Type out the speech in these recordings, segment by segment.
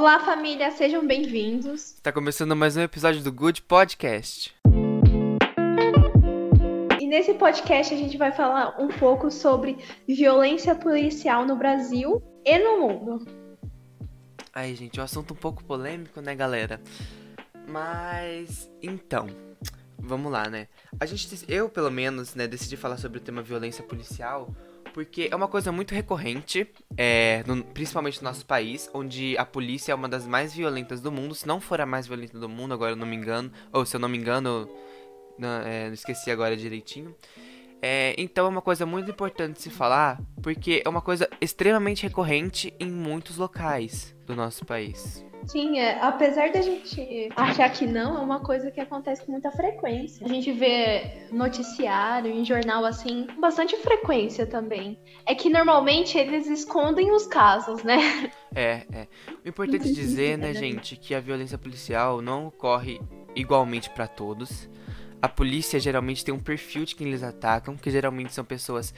Olá, família, sejam bem-vindos. Está começando mais um episódio do Good Podcast. E nesse podcast a gente vai falar um pouco sobre violência policial no Brasil e no mundo. Aí, gente, é um assunto um pouco polêmico, né, galera? Mas, então, vamos lá, né? A gente, eu pelo menos, né, decidi falar sobre o tema violência policial porque é uma coisa muito recorrente, é, no, principalmente no nosso país, onde a polícia é uma das mais violentas do mundo, se não for a mais violenta do mundo, agora eu não me engano, ou se eu não me engano, não, é, não esqueci agora direitinho. É, então é uma coisa muito importante se falar, porque é uma coisa extremamente recorrente em muitos locais do nosso país. Sim, é, apesar da gente achar que não, é uma coisa que acontece com muita frequência. A gente vê noticiário em jornal assim, com bastante frequência também. É que normalmente eles escondem os casos, né? É, é. O importante é dizer, né, gente, que a violência policial não ocorre igualmente para todos. A polícia geralmente tem um perfil de quem eles atacam, que geralmente são pessoas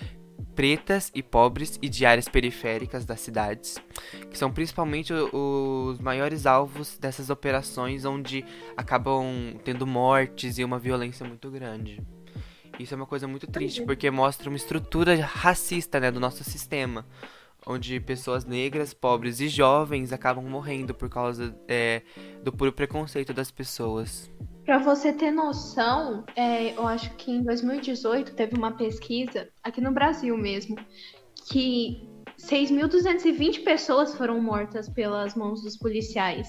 pretas e pobres e de áreas periféricas das cidades, que são principalmente os maiores alvos dessas operações onde acabam tendo mortes e uma violência muito grande. Isso é uma coisa muito triste, porque mostra uma estrutura racista né, do nosso sistema, onde pessoas negras, pobres e jovens acabam morrendo por causa é, do puro preconceito das pessoas. Para você ter noção, é, eu acho que em 2018 teve uma pesquisa, aqui no Brasil mesmo, que 6.220 pessoas foram mortas pelas mãos dos policiais.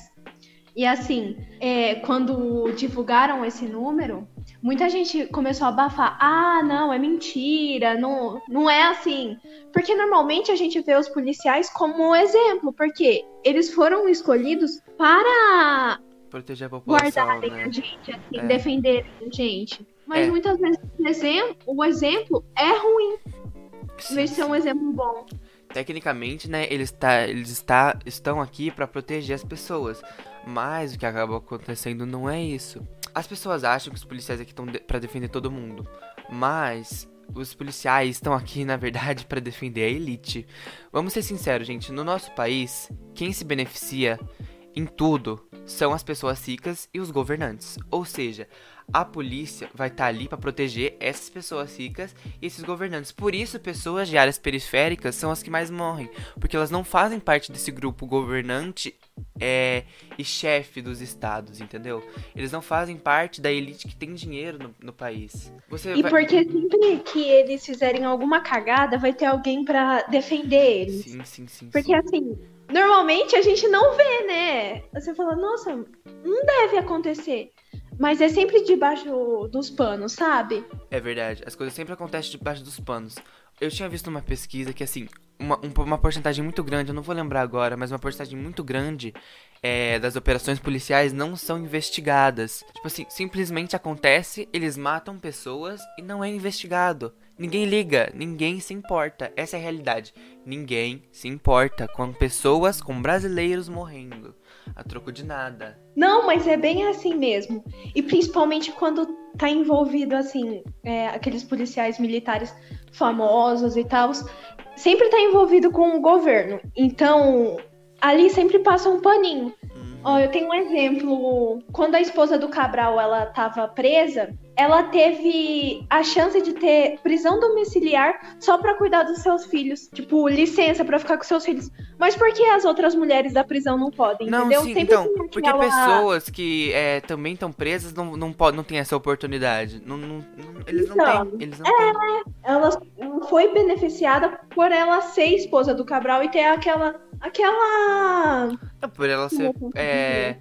E assim, é, quando divulgaram esse número, muita gente começou a abafar. Ah, não, é mentira, não, não é assim. Porque normalmente a gente vê os policiais como um exemplo, porque eles foram escolhidos para proteger a população, guardarem né? a gente, assim, É. defenderem a gente. Mas É. muitas vezes o exemplo, o exemplo é ruim, em vez de ser um exemplo bom. Tecnicamente, né, eles, tá, eles está, estão aqui para proteger as pessoas. Mas o que acaba acontecendo não é isso. As pessoas acham que os policiais aqui estão de para defender todo mundo. Mas os policiais estão aqui, na verdade, para defender a elite. Vamos ser sinceros, gente. No nosso país, quem se beneficia em tudo são as pessoas ricas e os governantes. Ou seja, a polícia vai estar ali para proteger essas pessoas ricas e esses governantes. Por isso, pessoas de áreas periféricas são as que mais morrem, porque elas não fazem parte desse grupo governante é, e chefe dos estados, entendeu? Eles não fazem parte da elite que tem dinheiro no, no país. Você E vai... porque sempre que eles fizerem alguma cagada, vai ter alguém pra defender eles. Sim, sim, sim. Porque sim. assim, normalmente a gente não vê, né? Você fala, nossa, não deve acontecer. Mas é sempre debaixo dos panos, sabe? É verdade, as coisas sempre acontecem debaixo dos panos. Eu tinha visto uma pesquisa que, assim, uma, um- uma porcentagem muito grande, eu não vou lembrar agora, mas uma porcentagem muito grande é, das operações policiais não são investigadas. Tipo assim, simplesmente acontece, eles matam pessoas e não é investigado. Ninguém liga, ninguém se importa. Essa é a realidade. Ninguém se importa com pessoas, com brasileiros morrendo. A troco de nada. Não, mas é bem assim mesmo. E principalmente quando tá envolvido, assim, é, aqueles policiais militares famosos e tal, sempre tá envolvido com o governo. Então, ali sempre passa um paninho. Ó, eu tenho um exemplo. Quando a esposa do Cabral ela tava presa, ela teve a chance de ter prisão domiciliar só pra cuidar dos seus filhos. Tipo, licença pra ficar com seus filhos. Mas por que as outras mulheres da prisão não podem? Não, entendeu? sim, Sempre então, tem porque aquela- pessoas que é, também estão presas não, não, pod- não têm essa oportunidade. Não, não- não- eles não Então, têm. Eles não têm. ela ela foi beneficiada por ela ser esposa do Cabral e ter aquela. Aquela. É por ela ser é,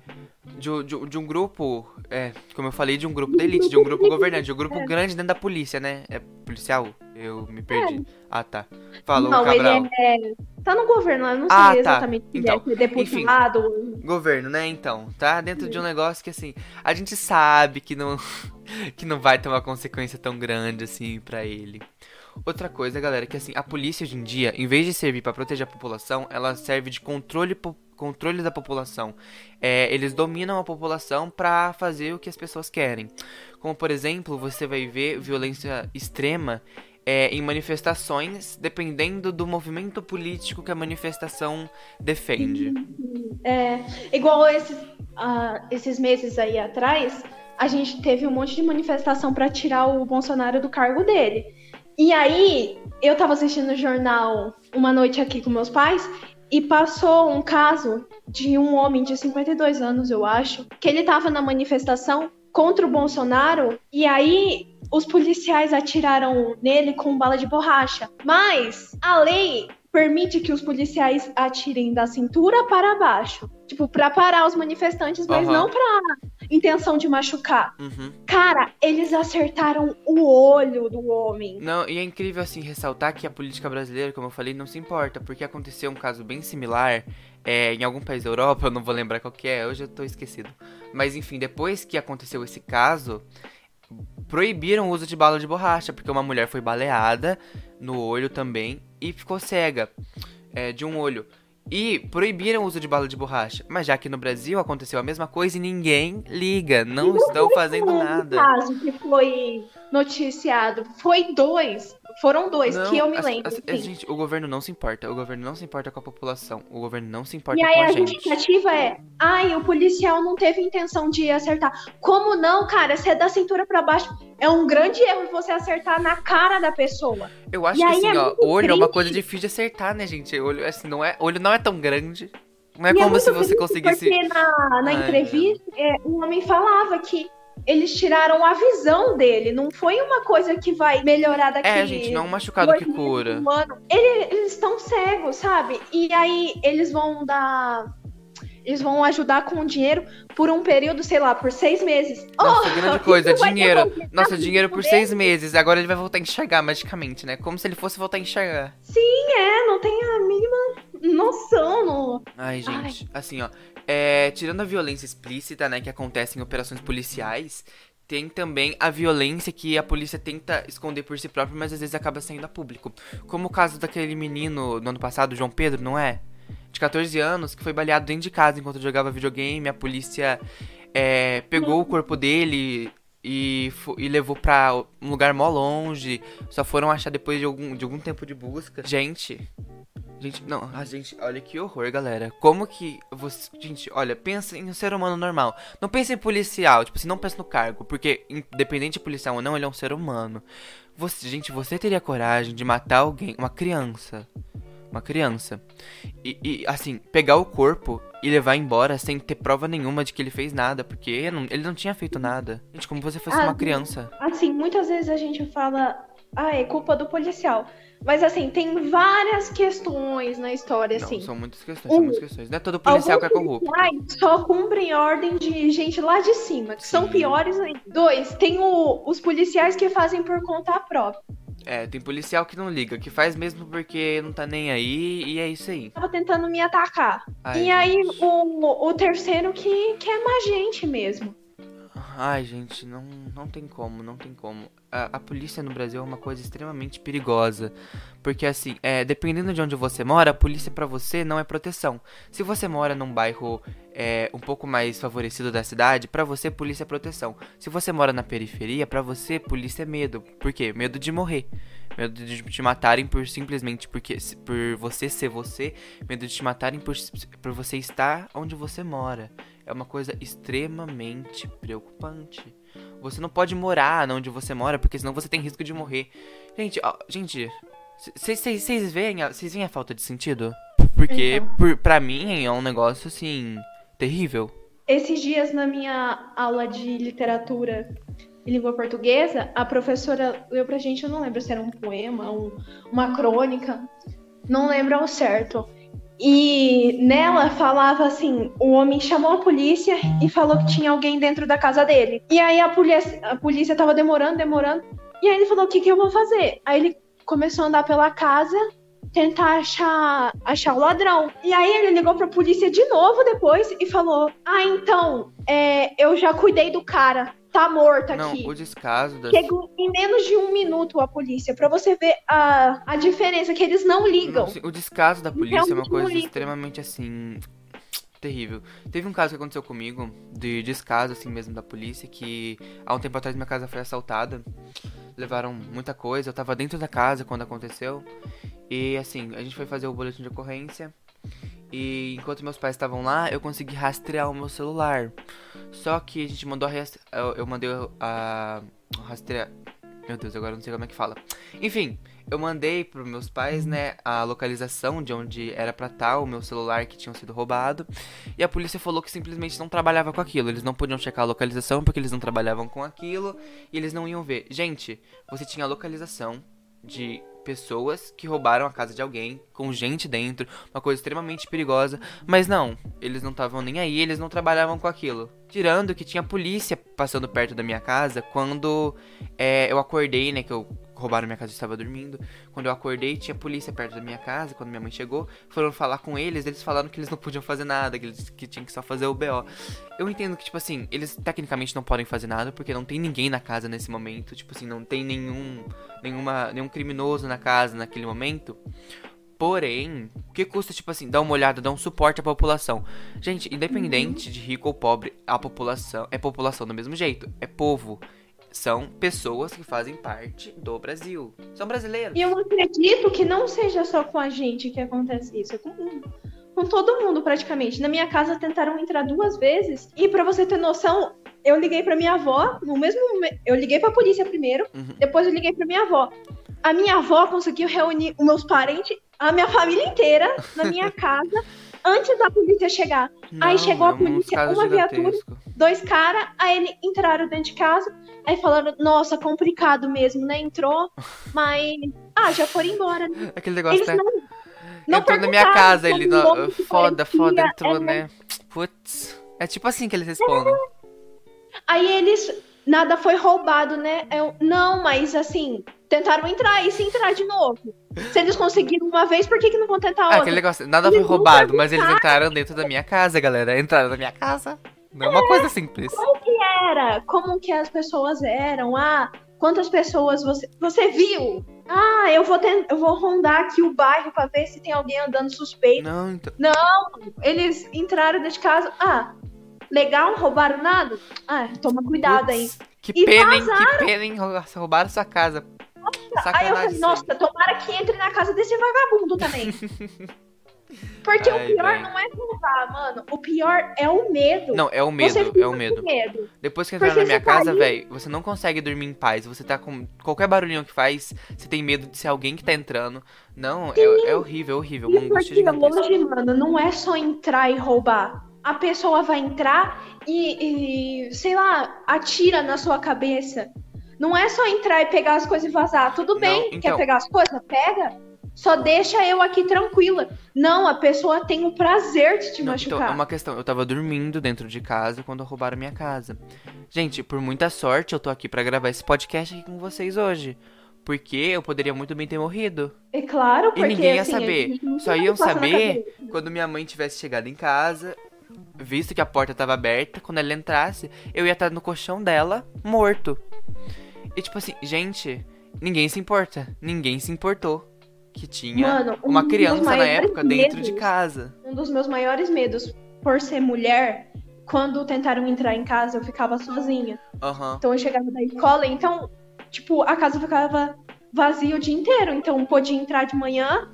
de, um- de de um grupo, é, como eu falei, de um grupo da elite, de um grupo governante, de um grupo grande dentro da polícia, né? É policial? Eu me perdi. Ah, tá. Falou, não, Cabral. ele é. Tá no governo, eu não sei Ah, tá. exatamente se Então, é deputado. Governo, né? Então, tá dentro de um negócio que assim, a gente sabe que não que não vai ter uma consequência tão grande assim pra ele. Outra coisa, galera, que assim, a polícia hoje em dia, em vez de servir pra proteger a população, ela serve de controle controle da população. É, eles dominam a população pra fazer o que as pessoas querem. Como por exemplo, você vai ver violência extrema é, em manifestações, dependendo do movimento político que a manifestação defende. É, igual esses, uh, esses meses aí atrás, a gente teve um monte de manifestação para tirar o Bolsonaro do cargo dele. E aí, eu tava assistindo o jornal uma noite aqui com meus pais e passou um caso de um homem de 52 anos, eu acho, que ele tava na manifestação contra o Bolsonaro e aí os policiais atiraram nele com bala de borracha. Mas a lei permite que os policiais atirem da cintura para baixo. Tipo, pra parar os manifestantes, mas uhum. não pra intenção de machucar. Uhum. Cara, eles acertaram o olho do homem. Não, e é incrível, assim, ressaltar que a política brasileira, como eu falei, não se importa, porque aconteceu um caso bem similar é, em algum país da Europa, eu não vou lembrar qual que é, hoje eu tô esquecido. Mas enfim, depois que aconteceu esse caso, proibiram o uso de bala de borracha, porque uma mulher foi baleada no olho também e ficou cega é, de um olho. E proibiram o uso de bala de borracha. Mas já que no Brasil aconteceu a mesma coisa e ninguém liga, não estão fazendo nada. caso que foi noticiado, foi dois. Foram dois, não, que eu me lembro. As, as, gente, o governo não se importa. O governo não se importa com a população. O governo não se importa com a gente. E aí a justificativa é: ai, o policial não teve intenção de acertar. Como não, cara? Se é da cintura para baixo, é um grande erro você acertar na cara da pessoa. Eu acho e que assim, é ó, olho triste. é uma coisa difícil de acertar, né, gente? Olho, assim, não é, olho não é tão grande. Não é e é como é se você conseguisse. Porque na, na entrevista, é, um homem falava que eles tiraram a visão dele. Não foi uma coisa que vai melhorar daqui. É, gente, não é um machucado que cura. Ele, eles estão cegos, sabe? E aí eles vão dar. Eles vão ajudar com dinheiro por um período, sei lá, por seis meses. Nossa, oh, grande coisa, dinheiro. Nossa, dinheiro por seis meses. Agora ele vai voltar a enxergar magicamente, né? Como se ele fosse voltar a enxergar. Sim, é, não tem a mínima noção. No... Ai, gente, Ai. assim, ó. É, tirando a violência explícita, né, que acontece em operações policiais, tem também a violência que a polícia tenta esconder por si própria, mas às vezes acaba saindo a público. Como o caso daquele menino no ano passado, João Pedro, não é? De 14 anos, que foi baleado dentro de casa enquanto jogava videogame. A polícia é, pegou o corpo dele e, e levou pra um lugar mó longe. Só foram achar depois de algum, de algum tempo de busca. Gente, Gente, não, a gente, olha que horror, galera. Como que você. Gente, olha, pensa em um ser humano normal. Não pense em policial, tipo assim, não pense no cargo. Porque, independente de policial ou não, ele é um ser humano. Você, gente, você teria coragem de matar alguém, uma criança. Uma criança. E, e, assim, pegar o corpo e levar embora sem ter prova nenhuma de que ele fez nada. Porque ele não, ele não tinha feito nada. Gente, como você fosse ah, uma criança. Assim, muitas vezes a gente fala. Ah, é culpa do policial. Mas assim, tem várias questões na história, não, assim. São muitas questões, um, são muitas questões. Não é todo policial que é corrupto. Só cumprem ordem de gente lá de cima, que Sim. são piores ainda. Dois, tem o, os policiais que fazem por conta própria. É, tem policial que não liga, que faz mesmo porque não tá nem aí, e é isso aí. Tava tentando me atacar. Ai, e gente. aí, o, o terceiro que, que é mais gente mesmo. Ai, gente, não, não tem como, não tem como. A, a, polícia no Brasil é uma coisa extremamente perigosa. Porque, assim, é, dependendo de onde você mora, a polícia para você não é proteção. Se você mora num bairro é, um pouco mais favorecido da cidade, para você, polícia é proteção. Se você mora na periferia, para você, polícia é medo. Por quê? Medo de morrer. Medo de te matarem por simplesmente porque por você ser você. Medo de te matarem por, por você estar onde você mora é uma coisa extremamente preocupante. Você não pode morar onde você mora, porque senão você tem risco de morrer. Gente, ó, gente, vocês veem, veem a falta de sentido? Porque, então. por, pra mim, é um negócio, assim, terrível. Esses dias, na minha aula de literatura e língua portuguesa, a professora leu pra gente, eu não lembro se era um poema, um, uma crônica, não lembro ao certo. E nela falava assim: o homem chamou a polícia e falou que tinha alguém dentro da casa dele. E aí a polícia, a polícia tava demorando, demorando. E aí ele falou: o que, que eu vou fazer? Aí ele começou a andar pela casa, tentar achar, achar o ladrão. E aí ele ligou pra polícia de novo depois e falou: Ah, então, é, eu já cuidei do cara tá morta não, aqui. o descaso das... Chegou em menos de um minuto a polícia, para você ver a, a diferença, que eles não ligam. Não, o descaso da polícia é uma coisa extremamente, assim, terrível. Teve um caso que aconteceu comigo, de descaso, assim mesmo, da polícia, que há um tempo atrás minha casa foi assaltada. levaram muita coisa. Eu tava dentro da casa quando aconteceu. E assim, a gente foi fazer o boletim de ocorrência. E enquanto meus pais estavam lá, eu consegui rastrear o meu celular. Só que a gente mandou a. Eu, mandei a. rastrear. Meu Deus, agora não sei como é que fala. Enfim, eu mandei pros meus pais, né, a localização de onde era pra estar o meu celular que tinha sido roubado. E a polícia falou que simplesmente não trabalhava com aquilo. Eles não podiam checar a localização porque eles não trabalhavam com aquilo e eles não iam ver. Gente, você tinha a localização de pessoas que roubaram a casa de alguém, com gente dentro, uma coisa extremamente perigosa. Mas não, eles não estavam nem aí, eles não trabalhavam com aquilo. Tirando que tinha polícia passando perto da minha casa quando é, eu acordei, né? Que eu roubaram minha casa e estava dormindo. Quando eu acordei, tinha polícia perto da minha casa. Quando minha mãe chegou, foram falar com eles. Eles falaram que eles não podiam fazer nada, que eles que tinham que só fazer o BO. Eu entendo que, tipo assim, eles tecnicamente não podem fazer nada porque não tem ninguém na casa nesse momento. Tipo assim, não tem nenhum, nenhuma, nenhum criminoso na casa naquele momento. Porém, o que custa, tipo assim, dar uma olhada, dar um suporte à população? Gente, independente de rico ou pobre, a população é população do mesmo jeito. É povo são pessoas que fazem parte do Brasil. São brasileiros. E eu acredito que não seja só com a gente que acontece isso. É com, com todo mundo, praticamente. Na minha casa tentaram entrar duas vezes. E para você ter noção, eu liguei para minha avó no mesmo momento. Eu liguei pra polícia primeiro, uhum. depois eu liguei pra minha avó. A minha avó conseguiu reunir os meus parentes, a minha família inteira, na minha casa antes da polícia chegar. Não, aí chegou a é polícia, uma viatura, dois caras, aí eles entraram dentro de casa, aí falaram, nossa, complicado mesmo, né? Entrou, mas. Ah, já foram embora, né? Aquele negócio, eles né? Não, não entrou na minha casa, ele. No... Foda, foda, entrou, é, né? Putz. É tipo assim que eles respondem. Aí eles. Nada foi roubado, né? Eu, não, mas assim, tentaram entrar e se entrar de novo. Se eles conseguiram uma vez, por que, que não vão tentar outra? Ah, aquele negócio, nada eles foi roubado, mas eles entraram dentro da minha casa, galera. Entraram na minha casa. Não é uma coisa simples. Como que era? Como que as pessoas eram? Ah, quantas pessoas você, você viu? Ah, eu vou, ter, eu vou rondar aqui o bairro pra ver se tem alguém andando suspeito. Não, então... Não, eles entraram dentro de casa. Ah, legal, roubaram nada? Ah, toma cuidado Puts, aí. Que pena, hein? Que pena, hein? Roubaram sua casa. Aí eu falei, nossa, tomara que entre na casa desse vagabundo também. Porque Ai, o pior não é roubar, mano. O pior é o medo. Não, é o medo, é o medo. medo. Depois que entrar na minha tá casa, velho, você não consegue dormir em paz. Você tá com qualquer barulhinho que faz, você tem medo de ser alguém que tá entrando. Não, é, é, horrível, é horrível. Uma angústia gigantesca. Hoje, mano, não é só entrar e roubar. A pessoa vai entrar e, e sei lá, atira na sua cabeça. Não é só entrar e pegar as coisas e vazar. Tudo bem, não, então... quer pegar as coisas? Pega. Só deixa eu aqui tranquila. Não, a pessoa tem o prazer de te não, machucar. Então, é uma questão. Eu tava dormindo dentro de casa quando roubaram minha casa. Gente, por muita sorte, eu tô aqui para gravar esse podcast aqui com vocês hoje. Porque eu poderia muito bem ter morrido. É claro, porque E ninguém ia assim, saber. Só iam saber quando minha mãe tivesse chegado em casa, visto que a porta tava aberta, quando ela entrasse, eu ia estar no colchão dela, morto. E tipo assim, gente, ninguém se importa. Ninguém se importou que tinha Mano, um uma criança na época medos, dentro de casa. Um dos meus maiores medos por ser mulher, quando tentaram entrar em casa, eu ficava sozinha. Uhum. Então eu chegava da escola, então, tipo, a casa ficava vazia o dia inteiro. Então podia entrar de manhã,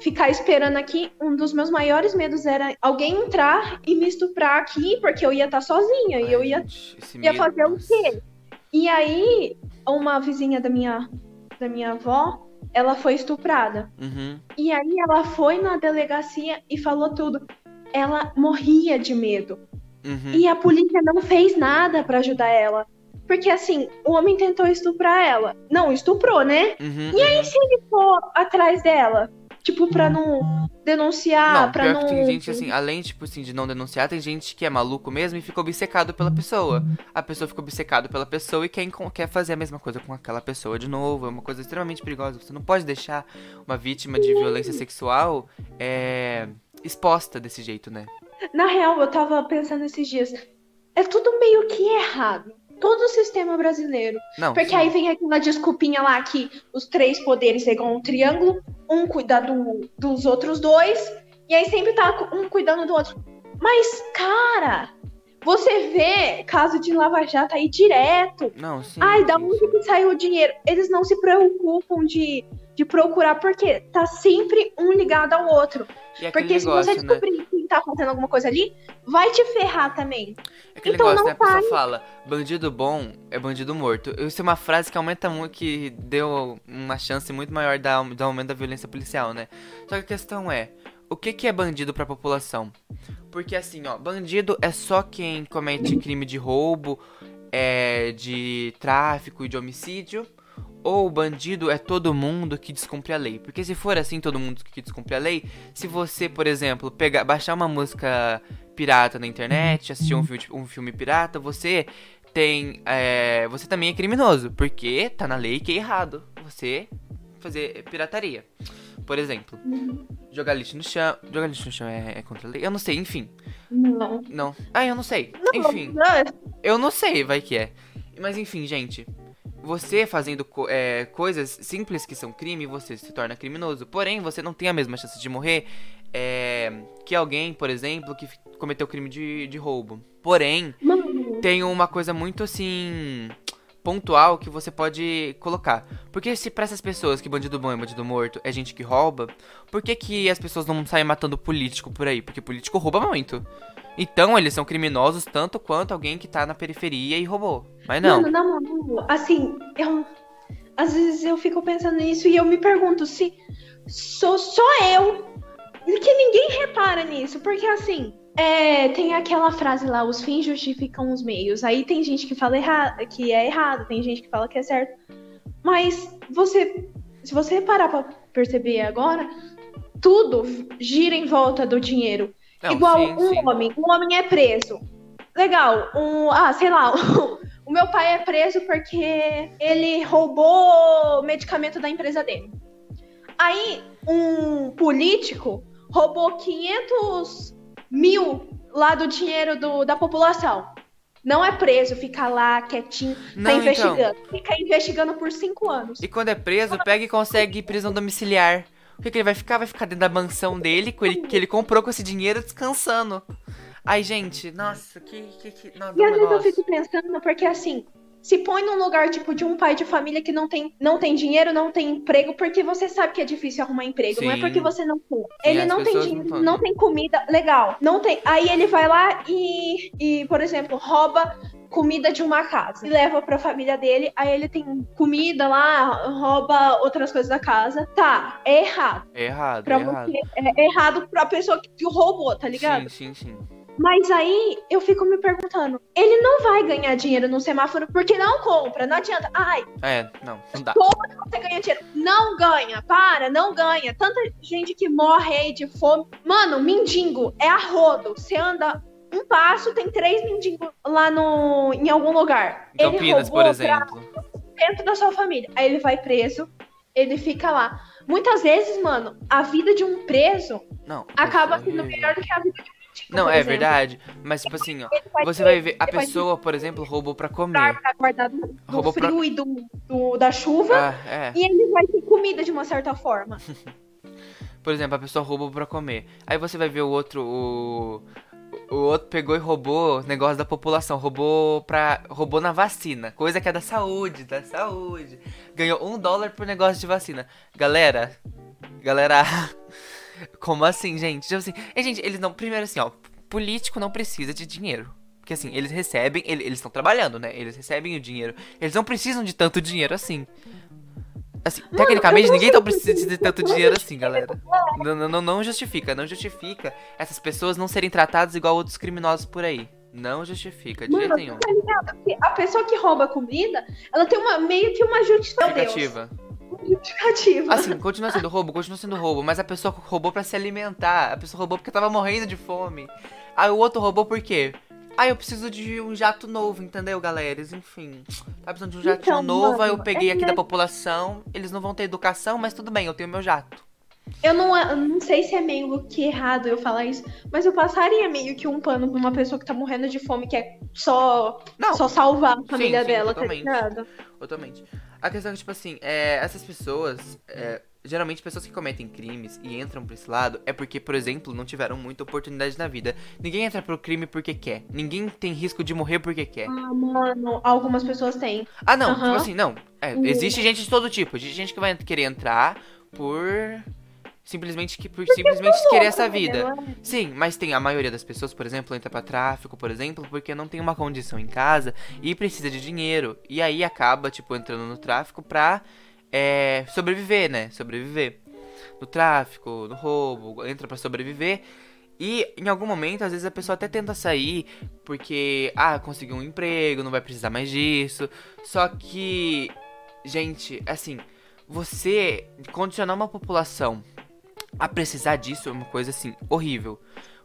ficar esperando aqui. Um dos meus maiores medos era alguém entrar e me estuprar aqui, porque eu ia estar sozinha. Ai, e eu ia, ia fazer o quê? E aí, uma vizinha da minha, da minha avó, ela foi estuprada. Uhum. E aí ela foi na delegacia e falou tudo. Ela morria de medo. Uhum. E a polícia não fez nada para ajudar ela. Porque assim, o homem tentou estuprar ela. Não, estuprou, né? Uhum, e aí, se ele for atrás dela? Tipo, pra não denunciar, não, pra não. tem gente assim, além, tipo assim, de não denunciar, tem gente que é maluco mesmo e fica obcecado pela pessoa. A pessoa fica obcecado pela pessoa e quer, quer fazer a mesma coisa com aquela pessoa de novo. É uma coisa extremamente perigosa. Você não pode deixar uma vítima de violência sexual é, exposta desse jeito, né? Na real, eu tava pensando esses dias. É tudo meio que errado todo o sistema brasileiro. Não, Porque sim. aí vem aquela desculpinha lá que os três poderes é igual um triângulo, um cuida do, dos outros dois, e aí sempre tá um cuidando do outro. Mas, cara, Você vê caso de Lava Jato aí direto. Não, sim. Ai, da sim, onde sim. que saiu o dinheiro? Eles não se preocupam de, de procurar, porque tá sempre um ligado ao outro. Porque se você negócio, né? descobrir que tá fazendo alguma coisa ali, vai te ferrar também. Aquele Então negócio, não né? A pessoa fala, bandido bom é bandido morto. Isso é uma frase que aumenta muito, que deu uma chance muito maior da, do aumento da violência policial, né? Só que a questão é, o que, que é bandido pra população? Porque assim, ó, bandido é só quem comete crime de roubo, é, de tráfico e de homicídio. Ou bandido é todo mundo que descumpre a lei. Porque se for assim, todo mundo que descumpre a lei, se você, por exemplo, pegar, baixar uma música pirata na internet, assistir um filme, um filme pirata, você tem. é, você também é criminoso. Porque tá na lei que é errado você fazer pirataria. Por exemplo, jogar lixo no chão. Jogar lixo no chão é, é contra a lei? Eu não sei, enfim. Não. Não. Ah, eu não sei. Não, Enfim. não, Eu não sei, vai que é. Mas enfim, gente. Você fazendo co- é, coisas simples que são crime, você se torna criminoso. Porém, você não tem a mesma chance de morrer é, que alguém, por exemplo, que cometeu crime de, de roubo. Porém, Mano, tem uma coisa muito assim. pontual que você pode colocar. Porque se pra essas pessoas que bandido bom e bandido morto é gente que rouba, por que, que as pessoas não saem matando político por aí? Porque político rouba muito. Então eles são criminosos tanto quanto alguém que tá na periferia e roubou. Mas não. Mano, na moral, assim, eu. Às vezes eu fico pensando nisso e eu me pergunto se sou só eu que ninguém repara nisso. Porque assim, é, tem aquela frase lá, os fins justificam os meios. Aí tem gente que fala erra que é errado, tem gente que fala que é certo. Mas você. Se você parar pra perceber agora, tudo gira em volta do dinheiro. Não, Igual sim, um sim. homem, um homem é preso. Legal, um, ah, sei lá, o meu pai é preso porque ele roubou medicamento da empresa dele. Aí, um político roubou 500 mil lá do dinheiro do- da população. Não é preso, fica lá quietinho, tá Não, então. investigando. Fica investigando por cinco anos. E quando é preso, pega e consegue prisão domiciliar. O que, que ele vai ficar? Vai ficar dentro da mansão dele, com ele, que ele comprou com esse dinheiro, descansando. Ai, gente, nossa, que. que, que não, E às vezes eu fico pensando, porque assim, se põe num lugar tipo de um pai de família que não tem, não tem dinheiro, não tem emprego, porque você sabe que é difícil arrumar emprego, não é Sim. porque você não tem. Sim, Ele não tem dinheiro, não não, tem comida, legal. Não tem. Aí ele vai lá e, e, por exemplo, rouba comida de uma casa e leva pra família dele, aí ele tem comida lá, rouba outras coisas da casa. Tá, é errado. É errado, Pra é errado. é errado pra pessoa que roubou, tá ligado? Sim, sim, sim. Mas aí eu fico me perguntando, ele não vai ganhar dinheiro no semáforo porque não compra, não adianta. Ai, É, não, não dá. você ganha dinheiro. Não ganha, para, não ganha. Tanta gente que morre aí de fome. Mano, mendigo é a rodo. Você anda um passo, tem três mendigos lá no, em algum lugar. Em Campinas, por exemplo. dentro da sua família. Aí ele vai preso, ele fica lá. Muitas vezes, mano, a vida de um preso Não. acaba sendo melhor do que a vida de um mendigo. Não, é exemplo. verdade. Mas, tipo assim, ó. Vai Você ter- vai ver, a pessoa, por exemplo, roubou pra comer. pra guardar do, do Roubou pra- frio e do, do- da chuva. Ah, é. E ele vai ter comida de uma certa forma. Por exemplo, a pessoa roubou pra comer. Aí você vai ver o outro, o. O outro pegou e roubou negócio da população, roubou pra. roubou na vacina. Coisa que é da saúde, da saúde. Ganhou um dólar por negócio de vacina. Galera. Galera. Como assim, gente? Tipo assim. E, gente, eles não. Primeiro assim, ó. Político não precisa de dinheiro. Porque assim, eles recebem. ele- Eles estão trabalhando, né? Eles recebem o dinheiro. Eles não precisam de tanto dinheiro assim. Assim, tecnicamente, eu não ninguém tá precisando de tanto dinheiro assim, galera. Não, não, não, não justifica, não justifica essas pessoas não serem tratadas igual outros criminosos por aí. Não justifica, de jeito Mano, nenhum. tá ligado? A pessoa que rouba comida, ela tem uma meio que uma justificativa. Justificativa. Justificativa. Assim, continua sendo roubo, continua sendo roubo, mas a pessoa roubou pra se alimentar. A pessoa roubou porque tava morrendo de fome. Aí o outro roubou por quê? Ah, eu preciso de um jato novo, entendeu, galera? Enfim, tá precisando de um jatinho Então, novo, aí eu mano, peguei é aqui da população. Eles não vão ter educação, mas tudo bem, eu tenho meu jato. Eu não, eu não sei se é meio que errado eu falar isso, mas eu passaria meio que um pano pra uma pessoa que tá morrendo de fome, que é só, Não, só salvar a família sim, dela, totalmente. tá ligado? Totalmente. A questão é que, tipo assim, é, essas pessoas, é, geralmente pessoas que cometem crimes e entram pra esse lado é porque, por exemplo, não tiveram muita oportunidade na vida. Ninguém entra pro crime porque quer. Ninguém tem risco de morrer porque quer. Ah, mano, algumas pessoas têm. Ah, não, Aham. tipo assim, não. É, Uhum. existe gente de todo tipo. Existe gente que vai querer entrar por. Simplesmente que por simplesmente querer essa vida. Sim, mas tem a maioria das pessoas, por exemplo, entra pra tráfico, por exemplo, porque não tem uma condição em casa e precisa de dinheiro. E aí acaba, tipo, entrando no tráfico pra é, sobreviver, né? Sobreviver. No tráfico, no roubo, entra pra sobreviver. E em algum momento, às vezes a pessoa até tenta sair porque, ah, conseguiu um emprego, não vai precisar mais disso. Só que, gente, assim, você condicionar uma população a precisar disso é uma coisa assim horrível.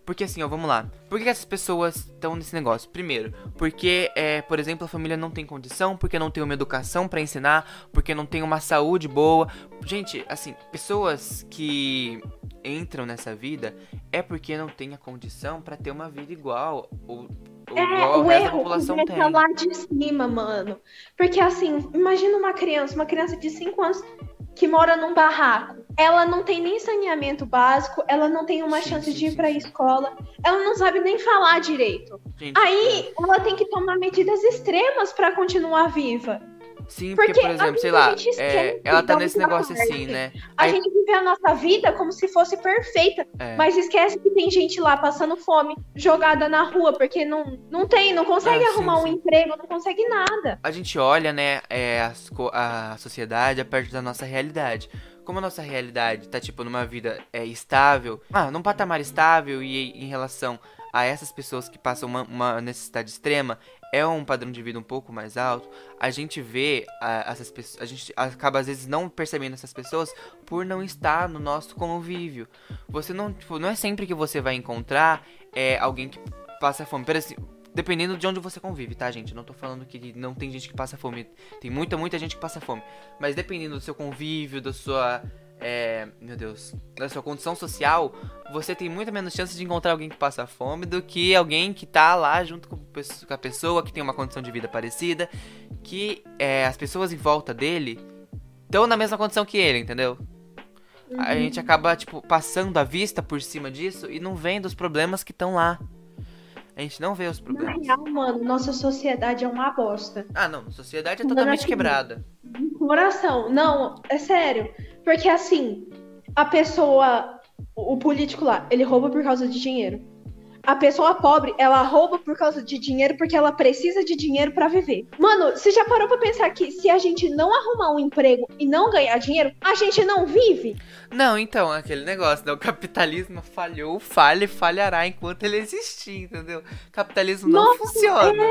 Porque assim, ó, vamos lá. Por que essas pessoas estão nesse negócio? Primeiro, porque, é, por exemplo, a família não tem condição, porque não tem uma educação pra ensinar, porque não tem uma saúde boa. Gente, assim, pessoas que entram nessa vida é porque não tem a condição pra ter uma vida igual. Ou, É, igual o o resto da erro população começa tem. lá de cima, mano. Porque assim, imagina uma criança, uma criança de 5 anos que mora num barraco. Ela não tem nem saneamento básico, ela não tem uma Sim, chance sim, de ir pra sim. escola, ela não sabe nem falar direito. Gente, Aí ela tem que tomar medidas extremas pra continuar viva. Sim, porque, Porque por exemplo, sei a lá, é, ela tá nesse negócio parte. assim, né? A Aí- gente vive a nossa vida como se fosse perfeita, É. mas esquece que tem gente lá passando fome, jogada na rua, porque não, não tem, não consegue Ah, sim, arrumar um sim. emprego, não consegue nada. a gente olha, né, é, co- a sociedade a perto da nossa realidade. Como a nossa realidade tá, tipo, numa vida é, estável, ah, num patamar estável e em relação a essas pessoas que passam uma, uma necessidade extrema, é um padrão de vida um pouco mais alto, a gente vê a- essas pessoas, a gente acaba às vezes não percebendo essas pessoas por não estar no nosso convívio. Você não, tipo, não é sempre que você vai encontrar é, alguém que passa fome. Por assim, dependendo de onde você convive, tá, gente? Não tô falando que não tem gente que passa fome. Tem muita, muita gente que passa fome. Mas dependendo do seu convívio, da sua. É, meu Deus, da sua condição social, você tem muito menos chance de encontrar alguém que passa fome do que alguém que tá lá junto com a pessoa que tem uma condição de vida parecida, que é, as pessoas em volta dele estão na mesma condição que ele, entendeu? A gente acaba, tipo, passando a vista por cima disso e não vendo os problemas que estão lá. A gente não vê os Na problemas. real, mano, nossa sociedade é uma bosta. Ah, não. Sociedade é Não, totalmente assim, quebrada. Coração, não, é sério. Porque assim, a pessoa, o político lá, ele rouba por causa de dinheiro. A pessoa pobre, ela rouba por causa de dinheiro porque ela precisa de dinheiro pra viver. Mano, você já parou pra pensar que se a gente não arrumar um emprego e não ganhar dinheiro, a gente não vive? Não, então, aquele negócio, né? O capitalismo falhou, falha e falhará enquanto ele existir, entendeu? Capitalismo não Nossa, funciona.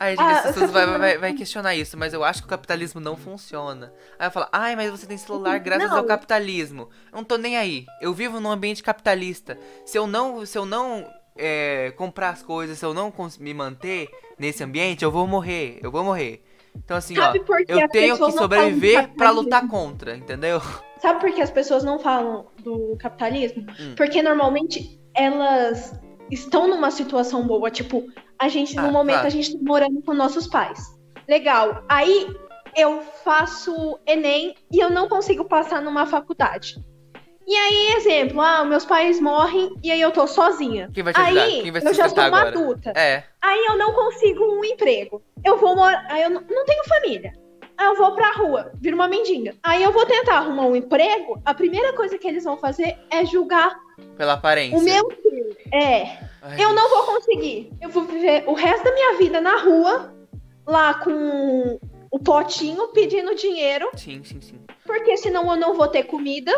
Aí gente, Ah, as pessoas vai, vai, vai questionar isso, mas eu acho que o capitalismo não funciona. Aí eu falo, ai, mas você tem celular graças Não. ao capitalismo. Eu não tô nem aí. Eu vivo num ambiente capitalista. Se eu não, se eu não é, comprar as coisas, se eu não me manter nesse ambiente, eu vou morrer. Eu vou morrer. Então assim, Sabe ó, eu tenho que sobreviver pra capitalismo? lutar contra, entendeu? Sabe por que as pessoas não falam do capitalismo? Hum. Porque normalmente elas estão numa situação boa. Tipo, a gente, Ah, no momento, tá. a gente tá morando com nossos pais. Legal. Aí eu faço Enem e eu não consigo passar numa faculdade. E aí, exemplo, ah, meus pais morrem e aí eu tô sozinha. Quem vai te ajudar? Aí Quem vai eu já sou uma agora? adulta. É. Aí eu não consigo um emprego. Eu vou morar. Aí eu não, tenho família. Aí eu vou pra rua, viro uma mendiga. Aí eu vou tentar arrumar um emprego. A primeira coisa que eles vão fazer é julgar Pela aparência. o meu. É. Ai, Eu não vou conseguir. Eu vou viver o resto da minha vida na rua, lá com o potinho pedindo dinheiro, Sim, sim, sim. porque senão eu não vou ter comida.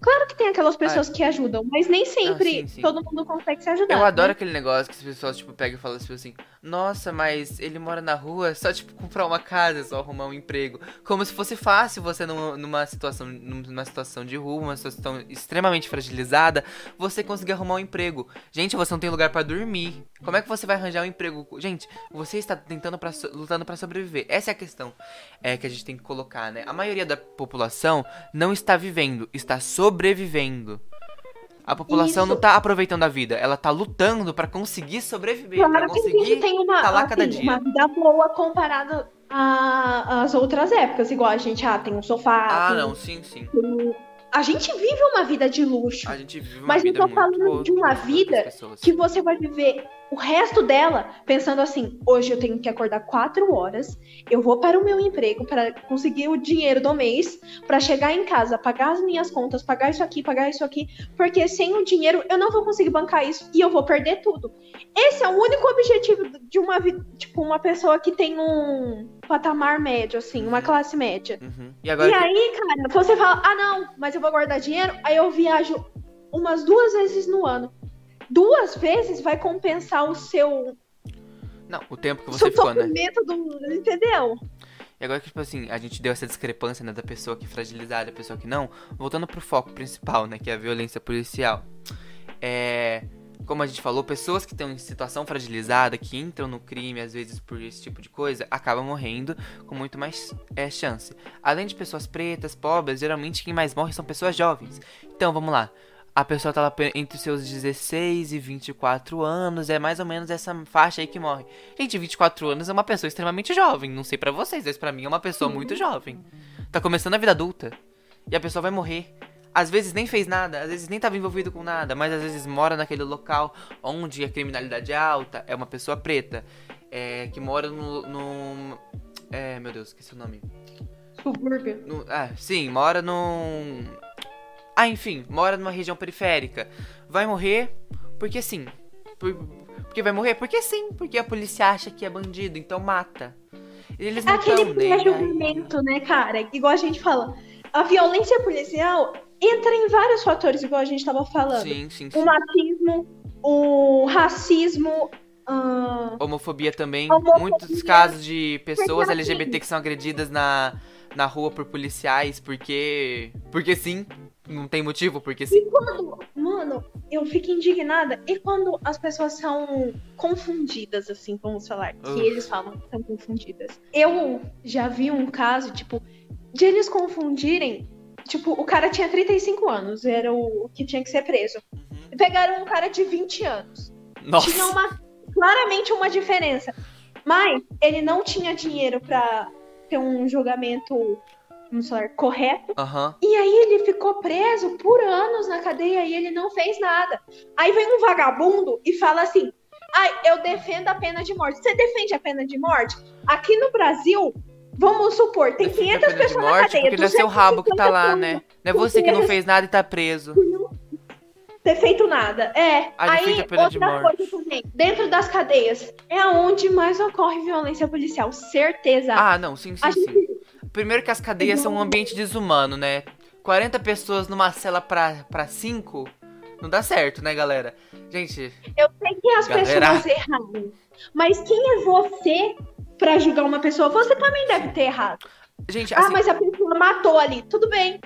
Claro que tem aquelas pessoas que ajudam, mas nem sempre Ah, sim, sim. todo mundo consegue se ajudar. Eu adoro né? aquele negócio que as pessoas, tipo, pegam e falam tipo assim, nossa, mas ele mora na rua, é só, tipo, comprar uma casa, é só arrumar um emprego. Como se fosse fácil você numa, numa situação, numa situação de rua, uma situação extremamente fragilizada, você conseguir arrumar um emprego. Gente, você não tem lugar pra dormir. Como é que você vai arranjar um emprego? Gente, você está tentando pra, so- lutando pra sobreviver. Essa é a questão é, que a gente tem que colocar, né? A maioria da população não está vivendo, está sobrevivendo. A população Isso. não tá aproveitando a vida, ela tá lutando pra conseguir sobreviver, pra Claro que a gente conseguir tem uma, tá lá cada assim, dia. uma vida boa comparado as outras épocas, igual a gente, ah, tem um sofá. Ah, tem- não, sim, sim. A gente vive uma vida de luxo. A gente vive uma Mas eu vida tô muito falando boa de uma vida que você vai viver o resto dela pensando assim: hoje eu tenho que acordar quatro horas, eu vou para o meu emprego para conseguir o dinheiro do mês, para chegar em casa, pagar as minhas contas, pagar isso aqui, pagar isso aqui, porque sem o dinheiro eu não vou conseguir bancar isso e eu vou perder tudo. Esse é o único objetivo de uma vida, tipo, uma pessoa que tem um patamar médio, assim, uma classe média. Uhum. E agora E que- aí, cara, você fala, ah, não, mas eu vou guardar dinheiro, aí eu viajo umas duas vezes no ano. Duas vezes vai compensar o seu, Não, o tempo que você seu ficou, né? do. Entendeu? E agora que, tipo assim, a gente deu essa discrepância, né, da pessoa que é fragilizada e a pessoa que não, voltando pro foco principal, né, que é a violência policial. É. Como a gente falou, pessoas que estão em situação fragilizada, que entram no crime, às vezes por esse tipo de coisa, acabam morrendo com muito mais é, chance. Além de pessoas pretas, pobres, geralmente quem mais morre são pessoas jovens. Então, vamos lá. A pessoa tá lá entre os seus 16 e 24 anos, é mais ou menos essa faixa aí que morre. Gente, 24 anos é uma pessoa extremamente jovem. Não sei pra vocês, mas pra mim é uma pessoa muito jovem. Tá começando a vida adulta. E a pessoa vai morrer. Às vezes nem fez nada, às vezes nem tava envolvido com nada, mas às vezes mora naquele local onde a criminalidade é alta, é uma pessoa preta, é, que mora no. no é, meu Deus, esqueci o nome. Subúrbio. No, ah, sim, mora num. Ah, enfim, mora numa região periférica. Vai morrer porque sim. Por- porque vai morrer porque sim. Porque a polícia acha que é bandido, então mata. Eles não aquele pré-julgamento, né, cara? Igual a gente fala. A violência policial entra em vários fatores, igual a gente tava falando. Sim, sim, sim. O machismo, o racismo. Homofobia também. Homofobia. Muitos casos de pessoas Porque, LGBT assim, que são agredidas na, na rua por policiais porque. Porque sim. Não tem motivo, porque sim. E quando, mano, eu fico indignada. E quando as pessoas são confundidas, assim, vamos falar, que Uf. eles falam que são confundidas. Eu já vi um caso, tipo, de eles confundirem. Tipo, o cara tinha 35 anos, era o que tinha que ser preso. E pegaram um cara de 20 anos. Nossa. Tinha uma, claramente uma diferença. Mas ele não tinha dinheiro pra ter um julgamento, vamos falar, correto. Aham. E aí ele ficou preso por anos na cadeia e ele não fez nada. Aí vem um vagabundo e fala assim: Ai, eu defendo a pena de morte. Você defende a pena de morte? Aqui no Brasil, vamos supor, tem Defende a 500 pena de pessoas na morte cadeia. porque não é seu rabo que tá lá, né? Não é você que não 250 fez nada e tá preso. ter feito nada. É. Aí, a de outra morte. coisa também. Dentro das cadeias, é onde mais ocorre violência policial. Certeza. Ah, não, sim, a sim, gente sim. Primeiro que as cadeias são um ambiente desumano, né? 40 pessoas numa cela pra, pra 5 não dá certo, né, galera? Gente, Eu sei que as Galera. pessoas erraram. Mas quem é você pra julgar uma pessoa? Você também deve ter errado. gente, Ah, assim, mas a pessoa matou ali. Tudo bem.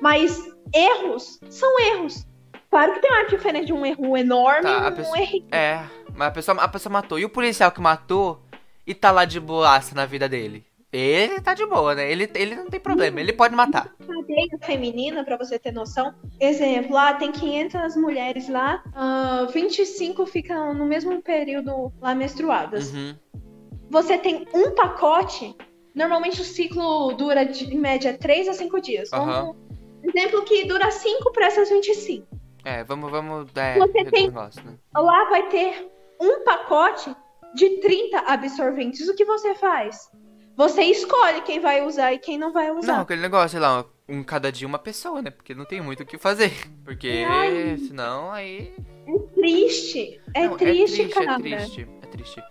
Mas erros são erros. Claro que tem uma diferença de um erro enorme Tá, e um pessoa- erro. é, mas a pessoa, a pessoa matou. E o policial que matou e tá lá de boaça na vida dele? Ele tá de boa, né? Ele, ele não tem problema, ele pode matar. cadeia feminina, pra você ter noção. Exemplo, ah, tem 500 mulheres lá, ah, 25 ficam no mesmo período lá menstruadas. Uhum. Você tem um pacote, normalmente o ciclo dura de, em média 3 a 5 dias. Aham. Vamos- Exemplo que dura 5 para essas 25. É, vamos, vamos, é, Você tem- negócio, né? Lá vai ter um pacote de 30 absorventes. O que você faz? Você escolhe quem vai usar e quem não vai usar. Não, aquele negócio, sei lá, um cada dia uma pessoa, né? Porque não tem muito o que fazer. Porque Ai. senão aí. É triste. É Não, triste, é cara. triste, é triste, é triste.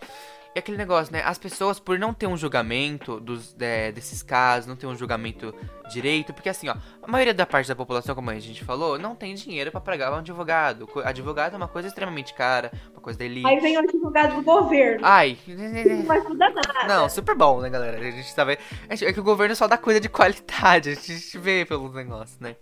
E aquele negócio, né? As pessoas, por não ter um julgamento dos, é, desses casos, não ter um julgamento direito, porque assim, ó, a maioria da parte da população, como a gente falou, não tem dinheiro pra pagar um advogado. Advogado é uma coisa extremamente cara, uma coisa da elite. Aí vem o advogado do governo. Ai, Não vai mudar nada. não, super bom, né, galera? A gente tá vendo. É que o governo só dá coisa de qualidade, a gente vê pelos negócios, né?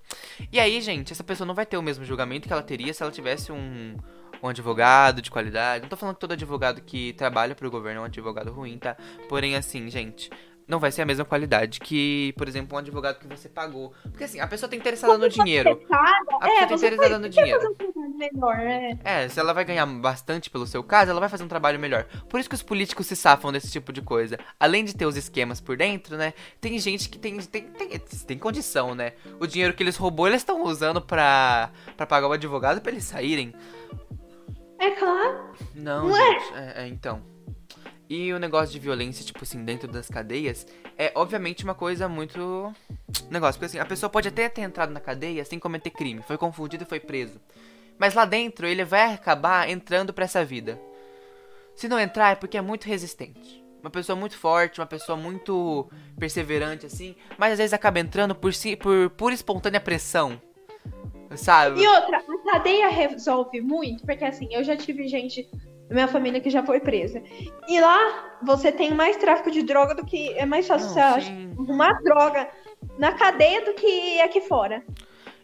E aí, gente, essa pessoa não vai ter o mesmo julgamento que ela teria se ela tivesse um, um advogado de qualidade. Não tô falando que todo advogado que trabalha pro governo é um advogado ruim, tá? Porém, assim, gente, não vai ser a mesma qualidade que, por exemplo, um advogado que você pagou. Porque assim, a pessoa tá interessada no dinheiro. A pessoa é, tá interessada no dinheiro. um melhor, é. É, se ela vai ganhar bastante pelo seu caso, ela vai fazer um trabalho melhor. Por isso que os políticos se safam desse tipo de coisa. Além de ter os esquemas por dentro, né? Tem gente que tem, tem, tem, tem condição, né? O dinheiro que eles roubou, eles estão usando pra, pra pagar o advogado pra eles saírem. É claro. Não, Não gente. É, é, então. E o negócio de violência, tipo assim, dentro das cadeias, é obviamente uma coisa muito. Negócio, porque assim, a pessoa pode até ter entrado na cadeia sem cometer crime, foi confundido e foi preso. Mas lá dentro ele vai acabar entrando pra essa vida. Se não entrar é porque é muito resistente. Uma pessoa muito forte, uma pessoa muito perseverante, assim, mas às vezes acaba entrando por si, por pura espontânea pressão. Sabe? E outra, cadeia resolve muito, porque assim, eu já tive gente da minha família que já foi presa. E lá você tem mais tráfico de droga do que. É mais fácil você arrumar droga na cadeia do que aqui fora.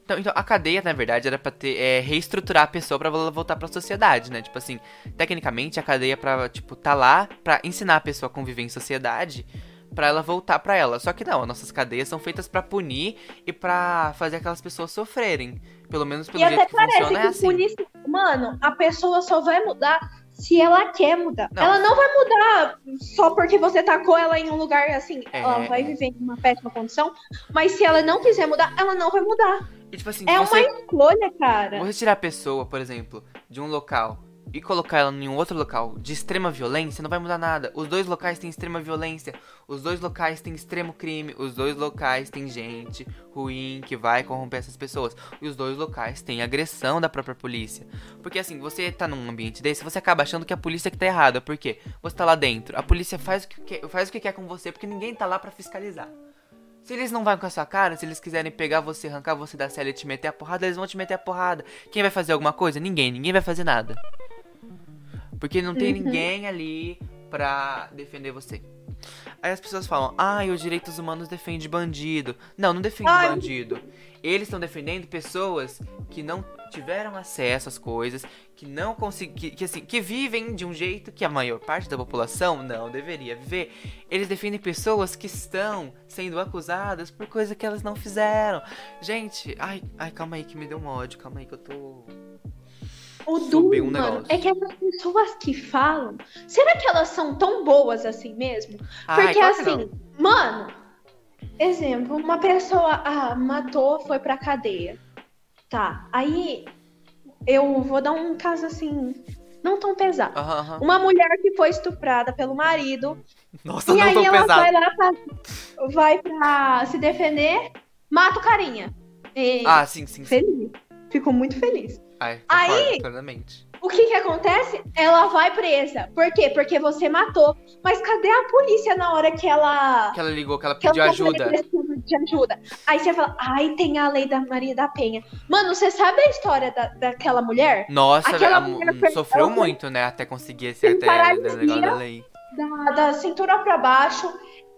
Então, então, a cadeia, na verdade, era pra ter, é, reestruturar a pessoa pra ela voltar pra sociedade, né? Tipo assim, tecnicamente a cadeia pra, tipo, tá lá pra ensinar a pessoa a conviver em sociedade pra ela voltar pra ela. Só que não, as nossas cadeias são feitas pra punir e pra fazer aquelas pessoas sofrerem. Pelo menos pelo e jeito até que parece funciona que é assim. polícia. Mano, a pessoa só vai mudar se ela quer mudar. Não. Ela não vai mudar só porque você tacou ela em um lugar assim. É. Ela vai viver em uma péssima condição. Mas se ela não quiser mudar, ela não vai mudar. E tipo assim, É você, uma escolha, cara. você tirar a pessoa, por exemplo, de um local e colocar ela em um outro local de extrema violência, não vai mudar nada. Os dois locais têm extrema violência, os dois locais têm extremo crime, os dois locais têm gente ruim que vai corromper essas pessoas. E os dois locais têm agressão da própria polícia. Porque assim, você tá num ambiente desse, você acaba achando que a polícia que tá errada. Por quê? Você tá lá dentro, a polícia faz o que quer, faz o que quer com você porque ninguém tá lá pra fiscalizar. Se eles não vão com a sua cara, se eles quiserem pegar você, arrancar você da cela e te meter a porrada, eles vão te meter a porrada. Quem vai fazer alguma coisa? Ninguém. Ninguém vai fazer nada. Porque não tem Uhum. ninguém ali pra defender você. Aí as pessoas falam, ai, os direitos humanos defendem bandido. Não, não defende Ai. bandido. Eles estão defendendo pessoas que não tiveram acesso às coisas, que não conseguem, que, que, assim, que vivem de um jeito que a maior parte da população não deveria viver. Eles defendem pessoas que estão sendo acusadas por coisa que elas não fizeram. Gente, ai, ai, calma aí que me deu um ódio, calma aí que eu tô O duro, um mano, é que as pessoas que falam, será que elas são tão boas assim mesmo? Ai, Porque assim, mano, exemplo, uma pessoa ah, matou, foi pra cadeia. Tá, aí eu vou dar um caso assim, não tão pesado. Uma mulher que foi estuprada pelo marido, Nossa, e não aí ela pesado. vai lá pra, vai pra se defender, mata o carinha. E Ah, sim, sim, sim. feliz. Ficou muito feliz. Ai, Aí- concordo plenamente. O que que acontece? Ela vai presa. Por quê? Porque você matou. Mas cadê a polícia na hora que ela. Que ela ligou, que ela que ela pediu ajuda. de ajuda? Aí você fala, ai, tem a lei da Maria da Penha. Mano, você sabe a história da, daquela mulher? Nossa, Aquela a- mulher sofreu ela muito, né? Até conseguir esse Tem até negócio da lei. Da, da cintura pra baixo.